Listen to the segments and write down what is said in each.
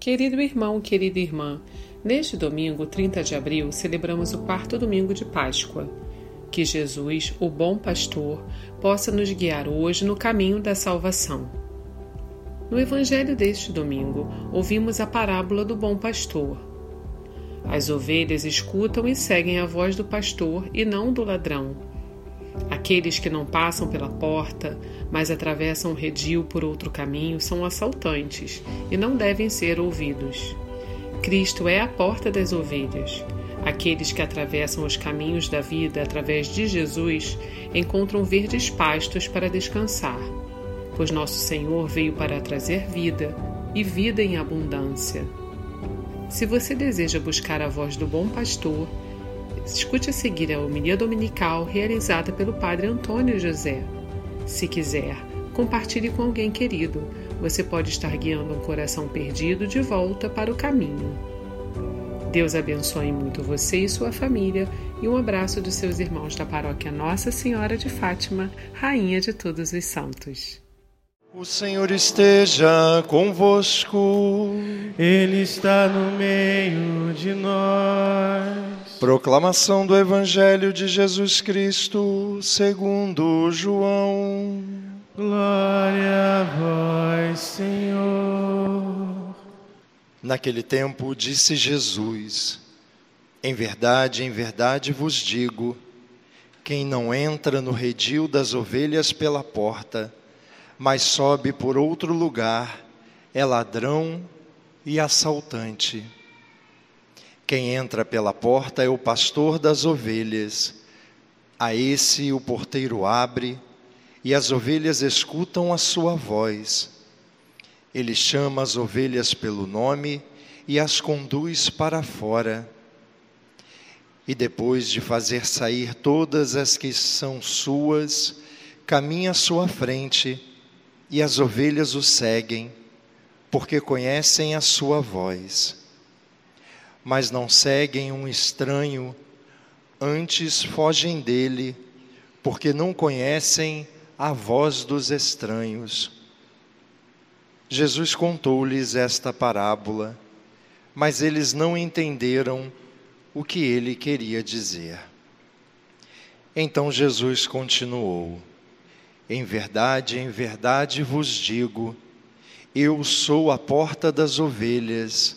Querido irmão, querida irmã, neste domingo, 30 de abril, celebramos o quarto domingo de Páscoa. Que Jesus, o bom pastor, possa nos guiar hoje no caminho da salvação. No evangelho deste domingo, ouvimos a parábola do bom pastor. As ovelhas escutam e seguem a voz do pastor e não do ladrão. Aqueles que não passam pela porta, mas atravessam o redil por outro caminho, são assaltantes e não devem ser ouvidos. Cristo é a porta das ovelhas. Aqueles que atravessam os caminhos da vida através de Jesus encontram verdes pastos para descansar, pois nosso Senhor veio para trazer vida e vida em abundância. Se você deseja buscar a voz do bom pastor, Escute a seguir a homilia dominical realizada pelo Padre Antônio José. Se quiser, compartilhe com alguém querido. Você pode estar guiando um coração perdido de volta para o caminho. Deus abençoe muito você e sua família e um abraço dos seus irmãos da paróquia Nossa Senhora de Fátima, Rainha de Todos os Santos. O Senhor esteja convosco. Ele está no meio de nós. Proclamação do Evangelho de Jesus Cristo, segundo João. Glória a vós, Senhor. Naquele tempo disse Jesus: Em verdade, em verdade vos digo, quem não entra no redil das ovelhas pela porta, mas sobe por outro lugar, é ladrão e assaltante. Quem entra pela porta é o pastor das ovelhas. A esse o porteiro abre, e as ovelhas escutam a sua voz. Ele chama as ovelhas pelo nome e as conduz para fora. E depois de fazer sair todas as que são suas, caminha à sua frente e as ovelhas o seguem, porque conhecem a sua voz. Mas não seguem um estranho, antes fogem dele, porque não conhecem a voz dos estranhos. Jesus contou-lhes esta parábola, mas eles não entenderam o que ele queria dizer. Então Jesus continuou: em verdade, em verdade vos digo: eu sou a porta das ovelhas.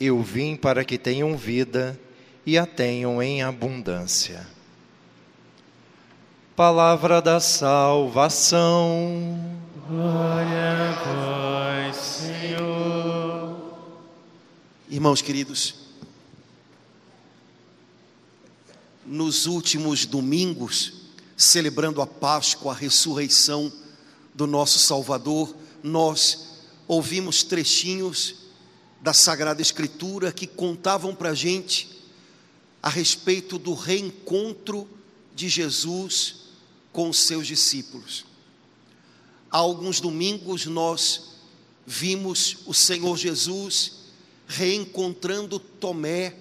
Eu vim para que tenham vida e a tenham em abundância. Palavra da salvação. Glória a vós, Senhor. Irmãos queridos, nos últimos domingos, celebrando a Páscoa, a ressurreição, do nosso Salvador, nós ouvimos trechinhos da Sagrada Escritura que contavam para a gente a respeito do reencontro de Jesus com os seus discípulos. Há alguns domingos nós vimos o Senhor Jesus reencontrando Tomé,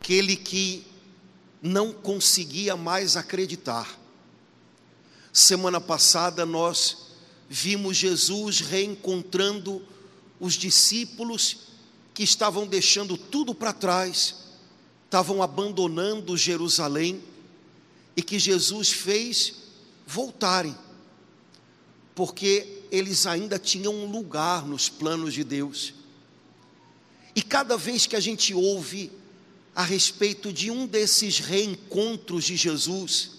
aquele que não conseguia mais acreditar. Semana passada nós vimos Jesus reencontrando os discípulos que estavam deixando tudo para trás, estavam abandonando Jerusalém e que Jesus fez voltarem, porque eles ainda tinham um lugar nos planos de Deus. E cada vez que a gente ouve a respeito de um desses reencontros de Jesus,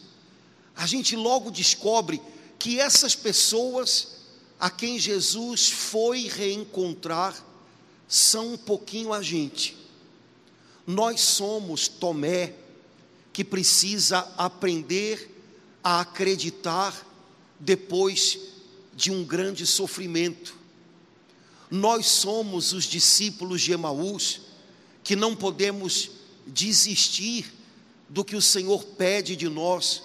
a gente logo descobre que essas pessoas a quem Jesus foi reencontrar são um pouquinho a gente. Nós somos Tomé, que precisa aprender a acreditar depois de um grande sofrimento. Nós somos os discípulos de Emaús, que não podemos desistir do que o Senhor pede de nós,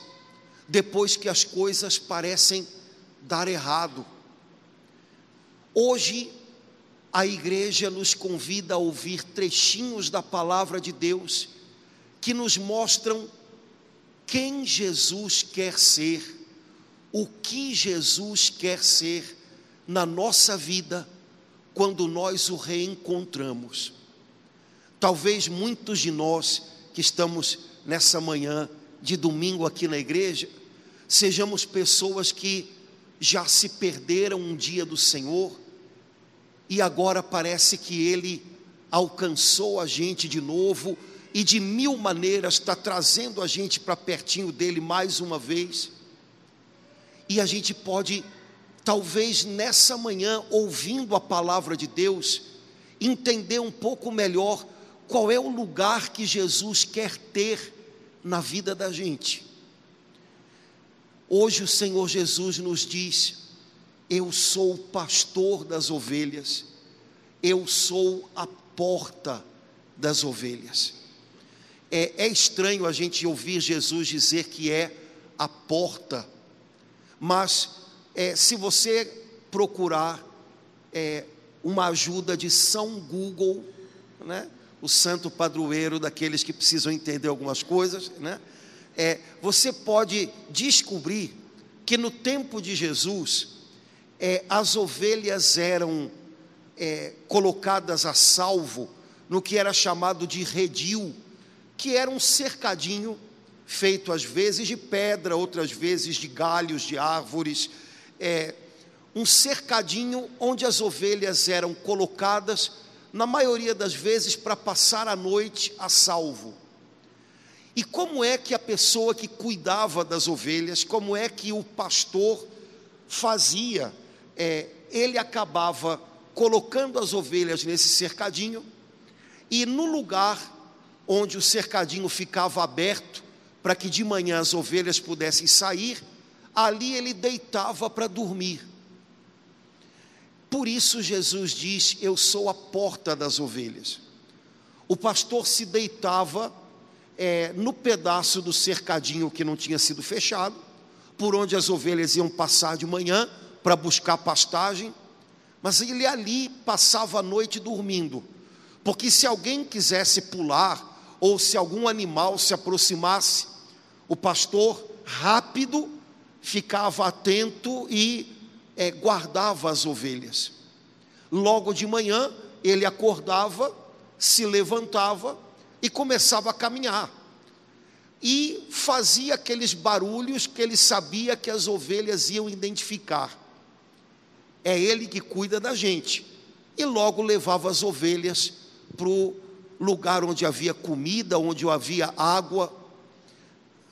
depois que as coisas parecem dar errado. Hoje, a igreja nos convida a ouvir trechinhos da palavra de Deus que nos mostram quem Jesus quer ser, o que Jesus quer ser na nossa vida quando nós o reencontramos. Talvez muitos de nós que estamos nessa manhã de domingo aqui na igreja, sejamos pessoas que já se perderam um dia do Senhor e agora parece que Ele alcançou a gente de novo e de mil maneiras está trazendo a gente para pertinho dele mais uma vez. E a gente pode, talvez nessa manhã, ouvindo a palavra de Deus, entender um pouco melhor qual é o lugar que Jesus quer ter na vida da gente. Hoje o Senhor Jesus nos diz: Eu sou o pastor das ovelhas, eu sou a porta das ovelhas. É, é estranho a gente ouvir Jesus dizer que é a porta, mas é, se você procurar é, uma ajuda de São Google, né? o santo padroeiro daqueles que precisam entender algumas coisas, né? É, você pode descobrir que no tempo de Jesus, é, as ovelhas eram é, colocadas a salvo no que era chamado de redil, que era um cercadinho feito às vezes de pedra, outras vezes de galhos de árvores, é, um cercadinho onde as ovelhas eram colocadas na maioria das vezes, para passar a noite a salvo. E como é que a pessoa que cuidava das ovelhas, como é que o pastor fazia? É, ele acabava colocando as ovelhas nesse cercadinho, e no lugar onde o cercadinho ficava aberto, para que de manhã as ovelhas pudessem sair, ali ele deitava para dormir. Por isso Jesus diz: Eu sou a porta das ovelhas. O pastor se deitava é, no pedaço do cercadinho que não tinha sido fechado, por onde as ovelhas iam passar de manhã para buscar pastagem, mas ele ali passava a noite dormindo, porque se alguém quisesse pular, ou se algum animal se aproximasse, o pastor rápido ficava atento e é, guardava as ovelhas. Logo de manhã, ele acordava, se levantava e começava a caminhar. E fazia aqueles barulhos que ele sabia que as ovelhas iam identificar. É ele que cuida da gente. E logo levava as ovelhas para o lugar onde havia comida, onde havia água.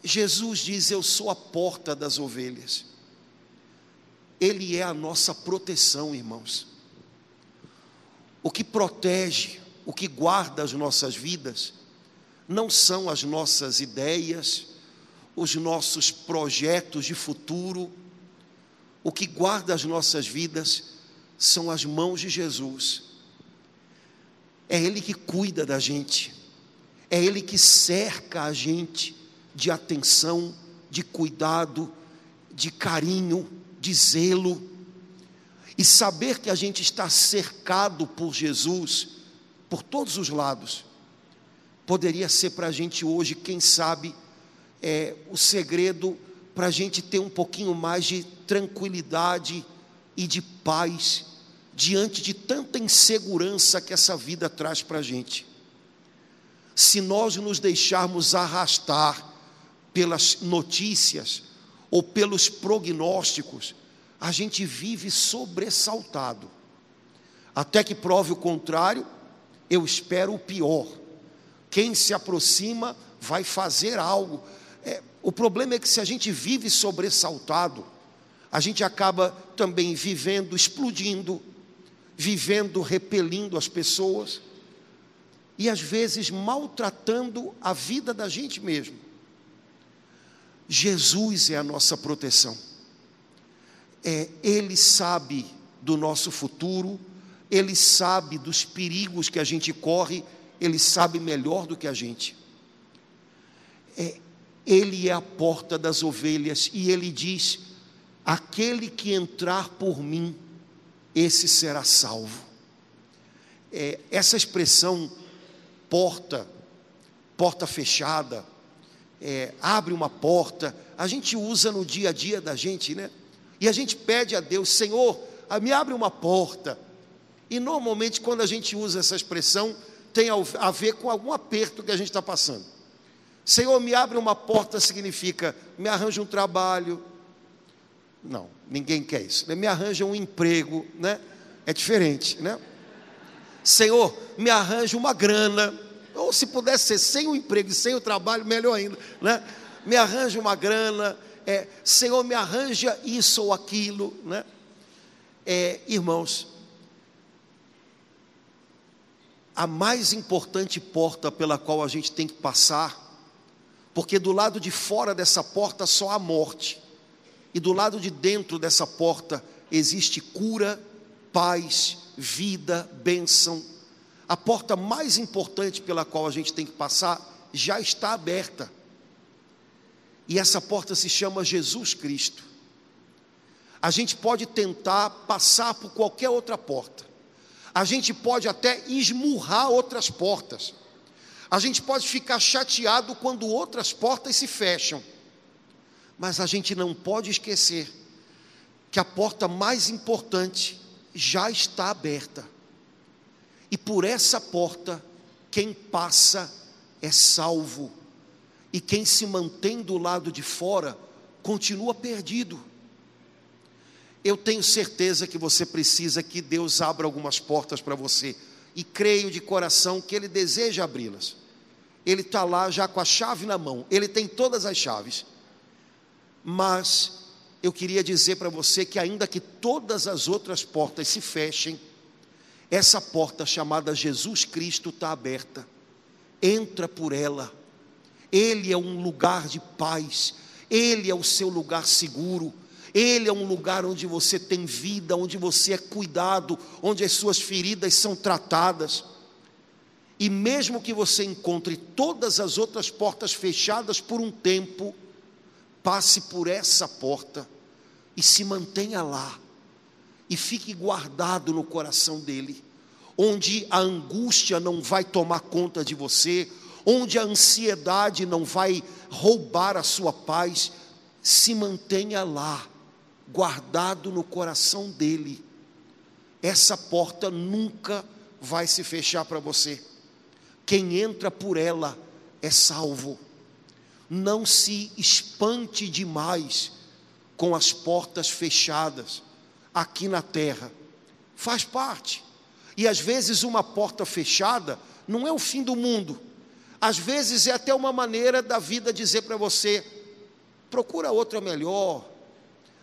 Jesus diz: Eu sou a porta das ovelhas. Ele é a nossa proteção, irmãos. O que protege, o que guarda as nossas vidas, não são as nossas ideias, os nossos projetos de futuro. O que guarda as nossas vidas são as mãos de Jesus. É Ele que cuida da gente, é Ele que cerca a gente de atenção, de cuidado, de carinho de zelo, e saber que a gente está cercado por Jesus, por todos os lados, poderia ser para a gente hoje, quem sabe, é, o segredo para a gente ter um pouquinho mais de tranquilidade e de paz diante de tanta insegurança que essa vida traz para a gente. Se nós nos deixarmos arrastar pelas notícias, ou pelos prognósticos, a gente vive sobressaltado. Até que prove o contrário, eu espero o pior. Quem se aproxima vai fazer algo. É, o problema é que se a gente vive sobressaltado, a gente acaba também vivendo explodindo, vivendo repelindo as pessoas e às vezes maltratando a vida da gente mesmo. Jesus é a nossa proteção. É, ele sabe do nosso futuro, ele sabe dos perigos que a gente corre Ele sabe melhor do que a gente. É, ele é a porta das ovelhas e ele diz: aquele que entrar por mim, esse será salvo. É, essa expressão porta, porta fechada, é, abre uma porta, a gente usa no dia a dia da gente, né? E a gente pede a Deus, Senhor, me abre uma porta. E normalmente, quando a gente usa essa expressão, tem a ver com algum aperto que a gente está passando. Senhor, me abre uma porta significa me arranja um trabalho. Não, ninguém quer isso. Me arranja um emprego, né? É diferente, né? Senhor, me arranja uma grana. Ou se pudesse ser sem o emprego e sem o trabalho, melhor ainda, né? Me arranja uma grana. É, Senhor, me arranja isso ou aquilo, né? É, irmãos, a mais importante porta pela qual a gente tem que passar porque do lado de fora dessa porta só há morte, e do lado de dentro dessa porta existe cura, paz, vida, bênção. A porta mais importante pela qual a gente tem que passar já está aberta. E essa porta se chama Jesus Cristo. A gente pode tentar passar por qualquer outra porta. A gente pode até esmurrar outras portas. A gente pode ficar chateado quando outras portas se fecham, mas a gente não pode esquecer que a porta mais importante já está aberta. E por essa porta, quem passa é salvo, e quem se mantém do lado de fora continua perdido. Eu tenho certeza que você precisa que Deus abra algumas portas para você, e creio de coração que Ele deseja abri-las ele está lá já com a chave na mão, ele tem todas as chaves. Mas eu queria dizer para você que, ainda que todas as outras portas se fechem, essa porta chamada Jesus Cristo está aberta. Entra por ela. Ele é um lugar de paz, ele é o seu lugar seguro. Ele é um lugar onde você tem vida, onde você é cuidado, onde as suas feridas são tratadas. E mesmo que você encontre todas as outras portas fechadas por um tempo, passe por essa porta e se mantenha lá. E fique guardado no coração dele, onde a angústia não vai tomar conta de você, onde a ansiedade não vai roubar a sua paz, se mantenha lá, guardado no coração dele. Essa porta nunca vai se fechar para você. Quem entra por ela é salvo. Não se espante demais com as portas fechadas aqui na terra. Faz parte. E às vezes uma porta fechada não é o fim do mundo. Às vezes é até uma maneira da vida dizer para você: procura outra melhor.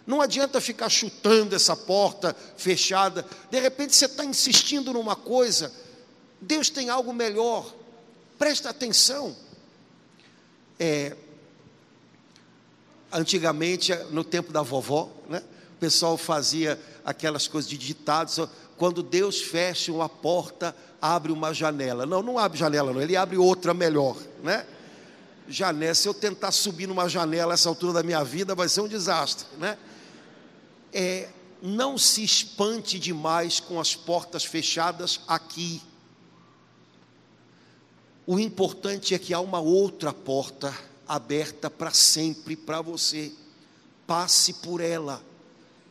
Não adianta ficar chutando essa porta fechada. De repente você está insistindo numa coisa Deus tem algo melhor. Presta atenção. É, antigamente, no tempo da vovó, né, o pessoal fazia aquelas coisas de ditados. Quando Deus fecha uma porta, abre uma janela. Não, não abre janela, não. Ele abre outra melhor, né? Janela. Se eu tentar subir numa janela essa altura da minha vida, vai ser um desastre, né? É, não se espante demais com as portas fechadas aqui. O importante é que há uma outra porta aberta para sempre para você. Passe por ela.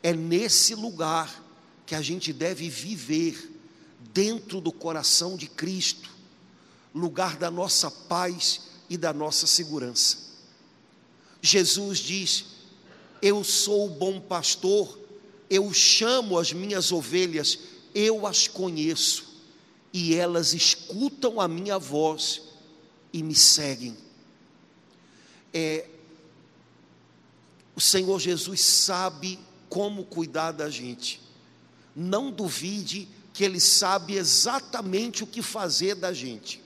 É nesse lugar que a gente deve viver, dentro do coração de Cristo, lugar da nossa paz e da nossa segurança. Jesus diz: Eu sou o bom pastor, eu chamo as minhas ovelhas, eu as conheço e elas escutam a minha voz e me seguem. É, o Senhor Jesus sabe como cuidar da gente. Não duvide que Ele sabe exatamente o que fazer da gente.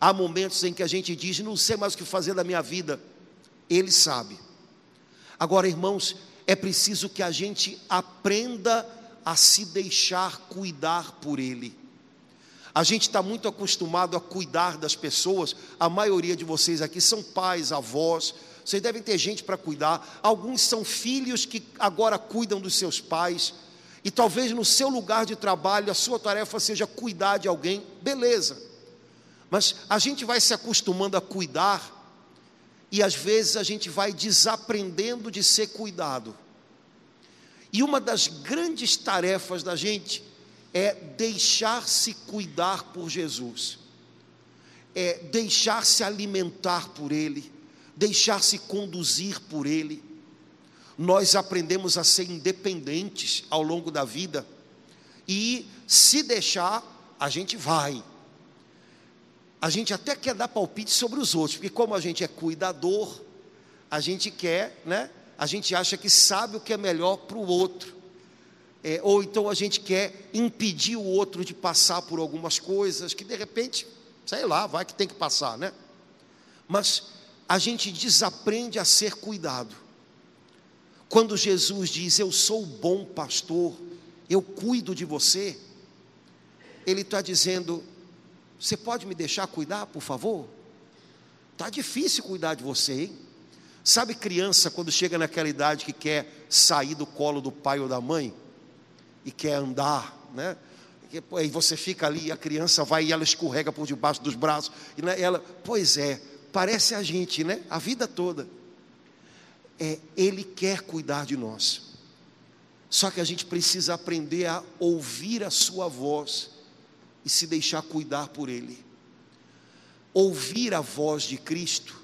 Há momentos em que a gente diz: não sei mais o que fazer da minha vida. Ele sabe. Agora, irmãos, é preciso que a gente aprenda a se deixar cuidar por Ele. A gente está muito acostumado a cuidar das pessoas, a maioria de vocês aqui são pais, avós, vocês devem ter gente para cuidar. Alguns são filhos que agora cuidam dos seus pais. E talvez no seu lugar de trabalho a sua tarefa seja cuidar de alguém, beleza. Mas a gente vai se acostumando a cuidar e às vezes a gente vai desaprendendo de ser cuidado. E uma das grandes tarefas da gente é deixar-se cuidar por Jesus, é deixar-se alimentar por Ele, deixar-se conduzir por Ele. Nós aprendemos a ser independentes ao longo da vida e, se deixar, a gente vai. A gente até quer dar palpite sobre os outros, porque, como a gente é cuidador, a gente quer, né? A gente acha que sabe o que é melhor para o outro. É, ou então a gente quer impedir o outro de passar por algumas coisas que de repente, sei lá, vai que tem que passar, né? Mas a gente desaprende a ser cuidado. Quando Jesus diz: Eu sou o bom pastor, eu cuido de você, Ele está dizendo: Você pode me deixar cuidar, por favor? Está difícil cuidar de você, hein? Sabe criança quando chega naquela idade que quer sair do colo do pai ou da mãe? E quer andar, né? E você fica ali e a criança vai e ela escorrega por debaixo dos braços. E né, ela, pois é, parece a gente, né? A vida toda. É, ele quer cuidar de nós. Só que a gente precisa aprender a ouvir a sua voz e se deixar cuidar por ele. Ouvir a voz de Cristo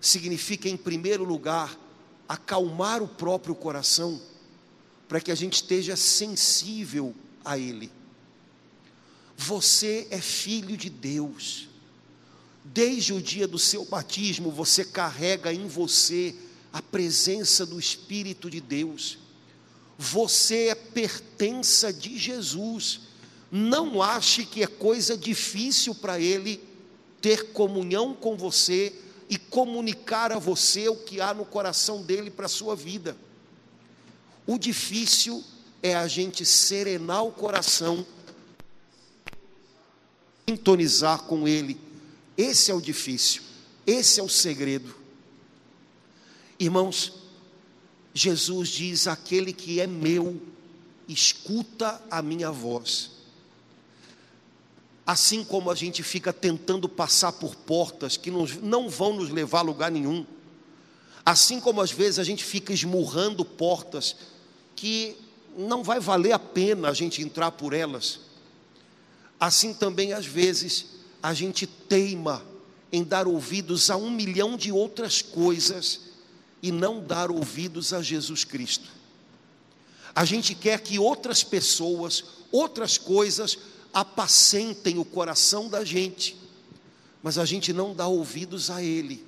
significa, em primeiro lugar, acalmar o próprio coração para que a gente esteja sensível a Ele. Você é filho de Deus. Desde o dia do seu batismo, você carrega em você a presença do Espírito de Deus. Você é pertença de Jesus. Não ache que é coisa difícil para Ele ter comunhão com você e comunicar a você o que há no coração dele para a sua vida. O difícil é a gente serenar o coração, sintonizar com Ele. Esse é o difícil, esse é o segredo. Irmãos, Jesus diz: aquele que é meu, escuta a minha voz. Assim como a gente fica tentando passar por portas que não, vão nos levar a lugar nenhum, assim como às vezes a gente fica esmurrando portas que não vai valer a pena a gente entrar por elas. Assim também, às vezes, a gente teima em dar ouvidos a um milhão de outras coisas e não dar ouvidos a Jesus Cristo. A gente quer que outras pessoas, outras coisas, apacentem o coração da gente, mas a gente não dá ouvidos a Ele.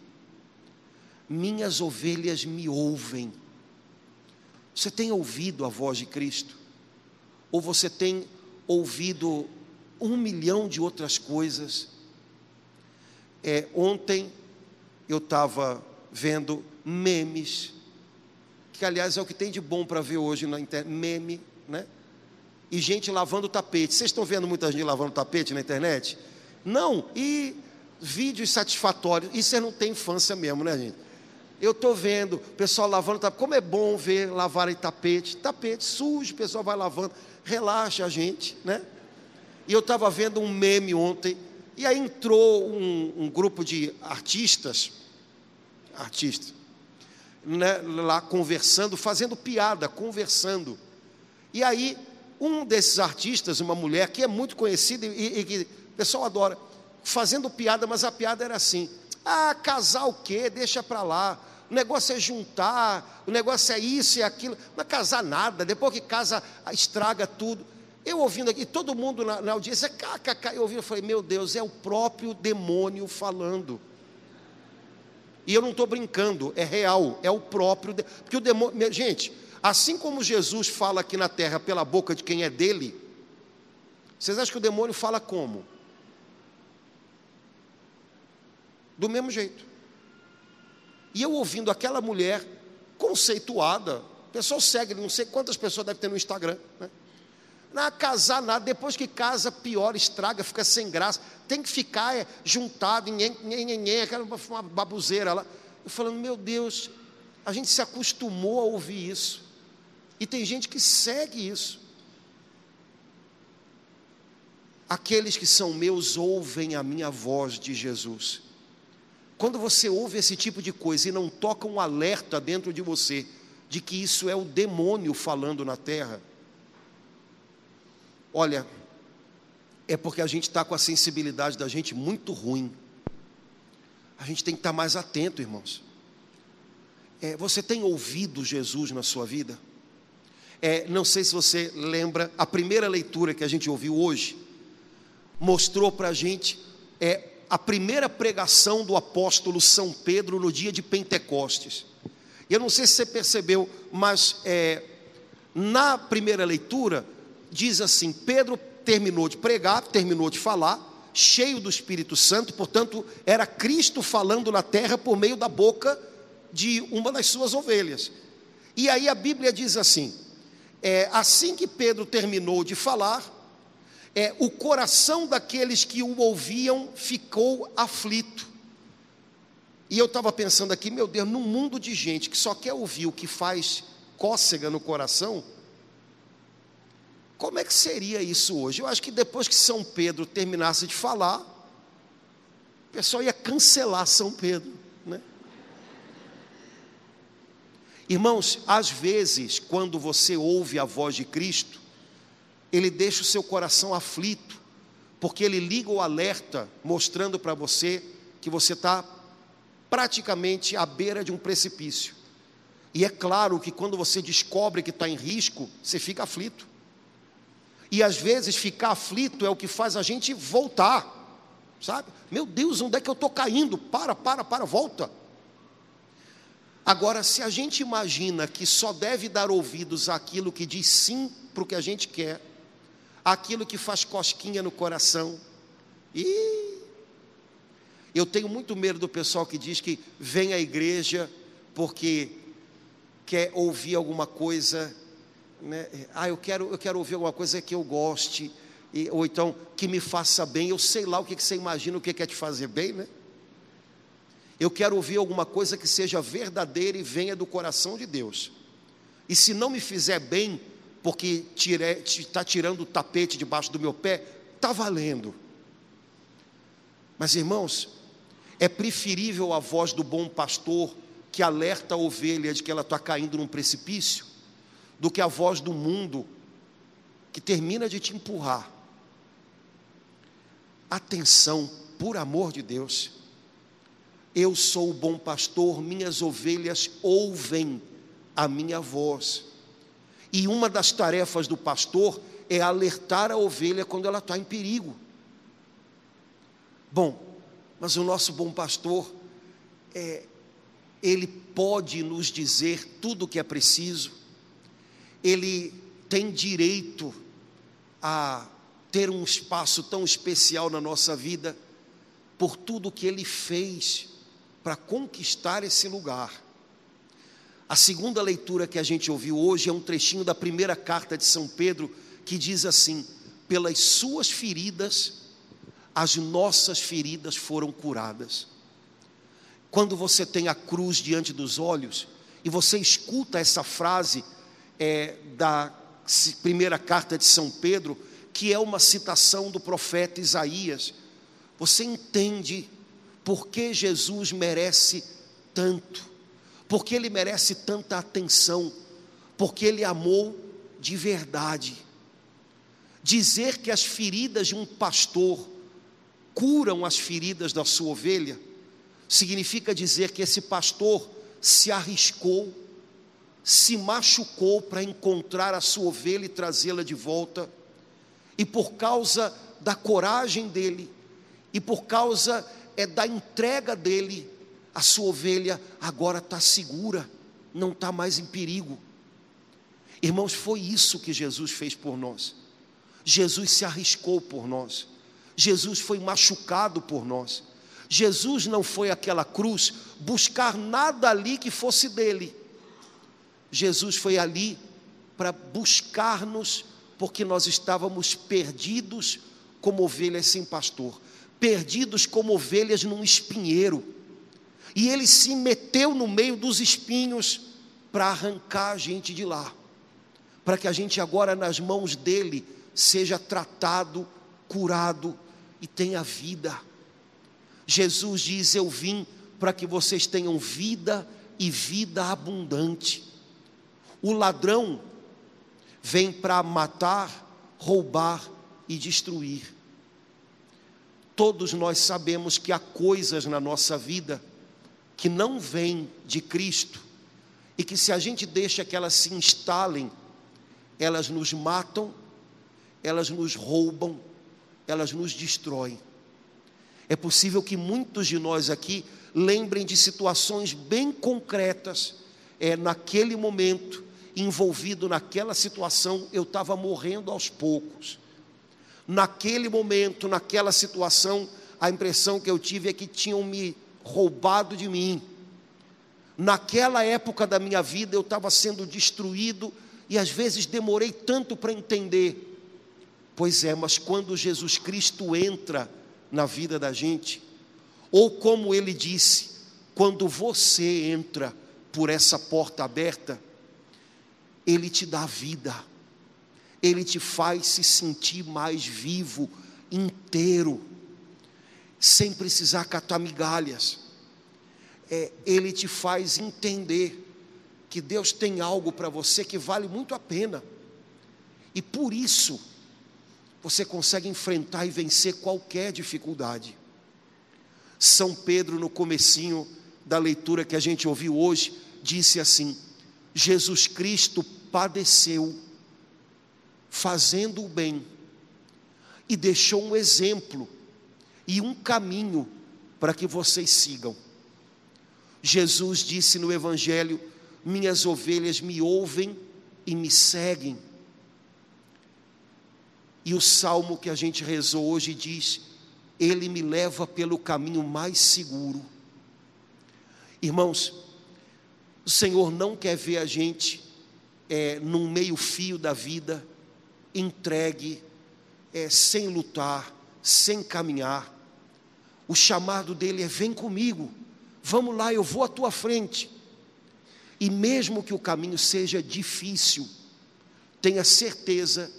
Minhas ovelhas me ouvem, você tem ouvido a voz de Cristo? Ou você tem ouvido um milhão de outras coisas? É, ontem eu estava vendo memes, que aliás é o que tem de bom para ver hoje na internet, meme, né? E gente lavando tapete. Vocês estão vendo muita gente lavando tapete na internet? Não, e vídeos satisfatórios. Isso é não tem infância mesmo, né, gente? Eu estou vendo o pessoal lavando tapete. Como é bom ver lavarem tapete. Tapete sujo, o pessoal vai lavando. Relaxa a gente, né? E eu estava vendo um meme ontem. E aí entrou um, um grupo de artistas, artistas, né, lá conversando, fazendo piada, conversando. E aí, um desses artistas, uma mulher que é muito conhecida e, e que o pessoal adora, fazendo piada, mas a piada era assim: ah, casar o quê? Deixa para lá o negócio é juntar, o negócio é isso e aquilo, não é casar nada, depois que casa, estraga tudo. Eu ouvindo aqui, todo mundo na, na audiência, kkk, eu ouvi, eu falei, meu Deus, é o próprio demônio falando. E eu não estou brincando, é real, é o próprio, porque o demônio, gente, assim como Jesus fala aqui na terra pela boca de quem é dele, vocês acham que o demônio fala como? Do mesmo jeito. E eu ouvindo aquela mulher conceituada, o pessoal segue, não sei quantas pessoas deve ter no Instagram, né? Não, casar nada, depois que casa, pior, estraga, fica sem graça. Tem que ficar é, juntado, nhen, nhen, aquela uma babuzeira lá. Eu falando, meu Deus, a gente se acostumou a ouvir isso. E tem gente que segue isso. Aqueles que são meus ouvem a minha voz de Jesus. Quando você ouve esse tipo de coisa e não toca um alerta dentro de você de que isso é o demônio falando na terra, olha, é porque a gente está com a sensibilidade da gente muito ruim. A gente tem que estar tá mais atento, irmãos. É, você tem ouvido Jesus na sua vida? É, não sei se você lembra, a primeira leitura que a gente ouviu hoje mostrou para a gente é, a primeira pregação do apóstolo São Pedro no dia de Pentecostes. Eu não sei se você percebeu, mas é, na primeira leitura, diz assim: Pedro terminou de pregar, terminou de falar, cheio do Espírito Santo, portanto, era Cristo falando na terra por meio da boca de uma das suas ovelhas. E aí a Bíblia diz assim: é, assim que Pedro terminou de falar, é, o coração daqueles que o ouviam ficou aflito. E eu estava pensando aqui, meu Deus, num mundo de gente que só quer ouvir o que faz cócega no coração, como é que seria isso hoje? Eu acho que depois que São Pedro terminasse de falar, o pessoal ia cancelar São Pedro, né? Irmãos, às vezes, quando você ouve a voz de Cristo, ele deixa o seu coração aflito, porque ele liga o alerta, mostrando para você que você está praticamente à beira de um precipício. E é claro que quando você descobre que está em risco, você fica aflito. E às vezes ficar aflito é o que faz a gente voltar, sabe? Meu Deus, onde é que eu estou caindo? Para, para, para, volta. Agora, se a gente imagina que só deve dar ouvidos àquilo que diz sim para o que a gente quer, aquilo que faz cosquinha no coração, e eu tenho muito medo do pessoal que diz que vem à igreja porque quer ouvir alguma coisa né? ah, eu quero, eu quero ouvir alguma coisa que eu goste, e, ou então que me faça bem, eu sei lá o que, que você imagina, o que quer te fazer bem, né? Eu quero ouvir alguma coisa que seja verdadeira e venha do coração de Deus. E se não me fizer bem, porque está tirando o tapete debaixo do meu pé, está valendo. Mas irmãos, é preferível a voz do bom pastor que alerta a ovelha de que ela está caindo num precipício, do que a voz do mundo que termina de te empurrar. Atenção, por amor de Deus. Eu sou o bom pastor, minhas ovelhas ouvem a minha voz. E uma das tarefas do pastor é alertar a ovelha quando ela está em perigo. Bom, mas o nosso bom pastor, é, ele pode nos dizer tudo o que é preciso, ele tem direito a ter um espaço tão especial na nossa vida por tudo que ele fez para conquistar esse lugar. A segunda leitura que a gente ouviu hoje é um trechinho da primeira carta de São Pedro que diz assim: pelas suas feridas, as nossas feridas foram curadas. Quando você tem a cruz diante dos olhos e você escuta essa frase, é, da primeira carta de São Pedro, que é uma citação do profeta Isaías, você entende por que Jesus merece tanto, porque ele merece tanta atenção, porque ele amou de verdade. Dizer que as feridas de um pastor curam as feridas da sua ovelha, significa dizer que esse pastor se arriscou, se machucou para encontrar a sua ovelha e trazê-la de volta, e por causa da coragem dele, e por causa é, da entrega dele, a sua ovelha agora está segura, não está mais em perigo. Irmãos, foi isso que Jesus fez por nós. Jesus se arriscou por nós. Jesus foi machucado por nós. Jesus não foi aquela cruz buscar nada ali que fosse dele. Jesus foi ali para buscar-nos porque nós estávamos perdidos como ovelhas sem pastor, perdidos como ovelhas num espinheiro. E ele se meteu no meio dos espinhos para arrancar a gente de lá, para que a gente agora nas mãos dele seja tratado, curado e tenha vida. Jesus diz: Eu vim para que vocês tenham vida e vida abundante. O ladrão vem para matar, roubar e destruir. Todos nós sabemos que há coisas na nossa vida que não vêm de Cristo e que se a gente deixa que elas se instalem, elas nos matam, elas nos roubam, elas nos destroem. É possível que muitos de nós aqui lembrem de situações bem concretas, é, naquele momento, envolvido naquela situação, eu estava morrendo aos poucos. Naquele momento, naquela situação, a impressão que eu tive é que tinham me roubado de mim. Naquela época da minha vida, eu estava sendo destruído e às vezes demorei tanto para entender. Pois é, mas quando Jesus Cristo entra na vida da gente, ou como ele disse, quando você entra por essa porta aberta, ele te dá vida, ele te faz se sentir mais vivo, inteiro, sem precisar catar migalhas. É, ele te faz entender que Deus tem algo para você que vale muito a pena, e por isso, você consegue enfrentar e vencer qualquer dificuldade. São Pedro, no comecinho da leitura que a gente ouviu hoje, disse assim: Jesus Cristo padeceu fazendo o bem e deixou um exemplo e um caminho para que vocês sigam. Jesus disse no Evangelho: Minhas ovelhas me ouvem e me seguem. E o salmo que a gente rezou hoje diz: Ele me leva pelo caminho mais seguro. Irmãos, o Senhor não quer ver a gente é, num meio-fio da vida, entregue, é, sem lutar, sem caminhar. O chamado dele é: vem comigo, vamos lá, eu vou à tua frente. E mesmo que o caminho seja difícil, tenha certeza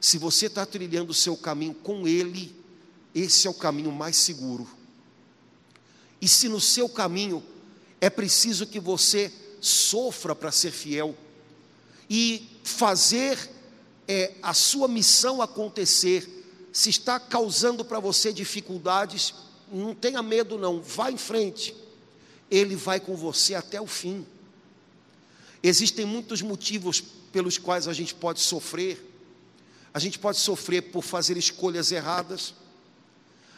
se você está trilhando o seu caminho com Ele, esse é o caminho mais seguro. E se no seu caminho é preciso que você sofra para ser fiel e fazer é, a sua missão acontecer, se está causando para você dificuldades, não tenha medo, não, vá em frente, Ele vai com você até o fim. Existem muitos motivos pelos quais a gente pode sofrer, a gente pode sofrer por fazer escolhas erradas,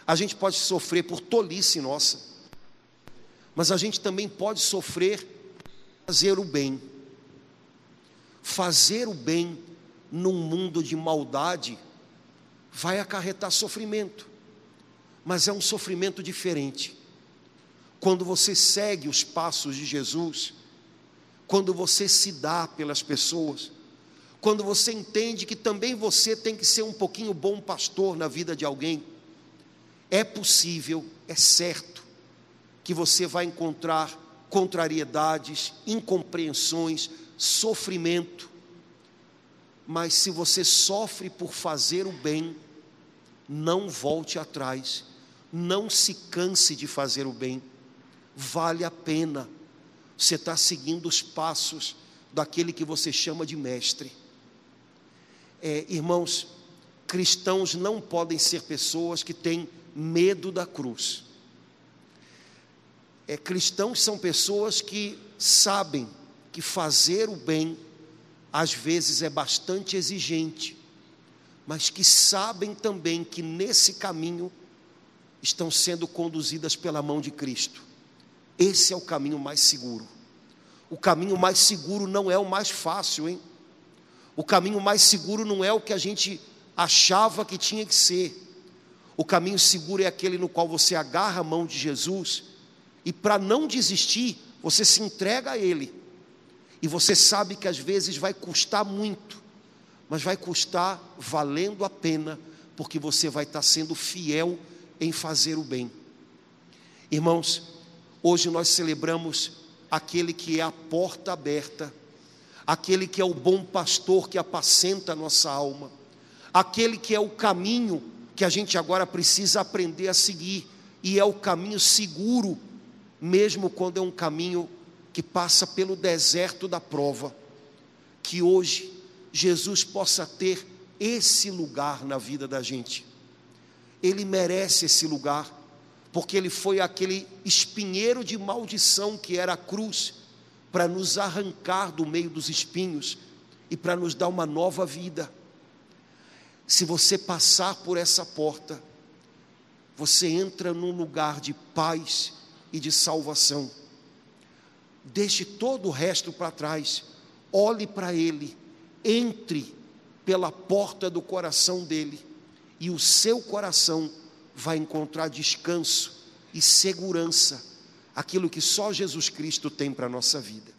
a gente pode sofrer por tolice nossa, mas a gente também pode sofrer fazer o bem. Fazer o bem num mundo de maldade vai acarretar sofrimento, mas é um sofrimento diferente. Quando você segue os passos de Jesus, quando você se dá pelas pessoas, quando você entende que também você tem que ser um pouquinho bom pastor na vida de alguém, é possível, é certo, que você vai encontrar contrariedades, incompreensões, sofrimento. Mas se você sofre por fazer o bem, não volte atrás, não se canse de fazer o bem, vale a pena. Você está seguindo os passos daquele que você chama de mestre. É, irmãos, cristãos não podem ser pessoas que têm medo da cruz. É, cristãos são pessoas que sabem que fazer o bem às vezes é bastante exigente, mas que sabem também que nesse caminho estão sendo conduzidas pela mão de Cristo. Esse é o caminho mais seguro. O caminho mais seguro não é o mais fácil, hein? O caminho mais seguro não é o que a gente achava que tinha que ser. O caminho seguro é aquele no qual você agarra a mão de Jesus e, para não desistir, você se entrega a Ele. E você sabe que às vezes vai custar muito, mas vai custar valendo a pena, porque você vai estar sendo fiel em fazer o bem. Irmãos, hoje nós celebramos aquele que é a porta aberta, aquele que é o bom pastor que apacenta a nossa alma, aquele que é o caminho que a gente agora precisa aprender a seguir, e é o caminho seguro, mesmo quando é um caminho que passa pelo deserto da prova. Que hoje Jesus possa ter esse lugar na vida da gente. Ele merece esse lugar, porque ele foi aquele espinheiro de maldição que era a cruz, para nos arrancar do meio dos espinhos e para nos dar uma nova vida. Se você passar por essa porta, você entra num lugar de paz e de salvação. Deixe todo o resto para trás, olhe para Ele, entre pela porta do coração dele, e o seu coração vai encontrar descanso e segurança, aquilo que só Jesus Cristo tem para a nossa vida.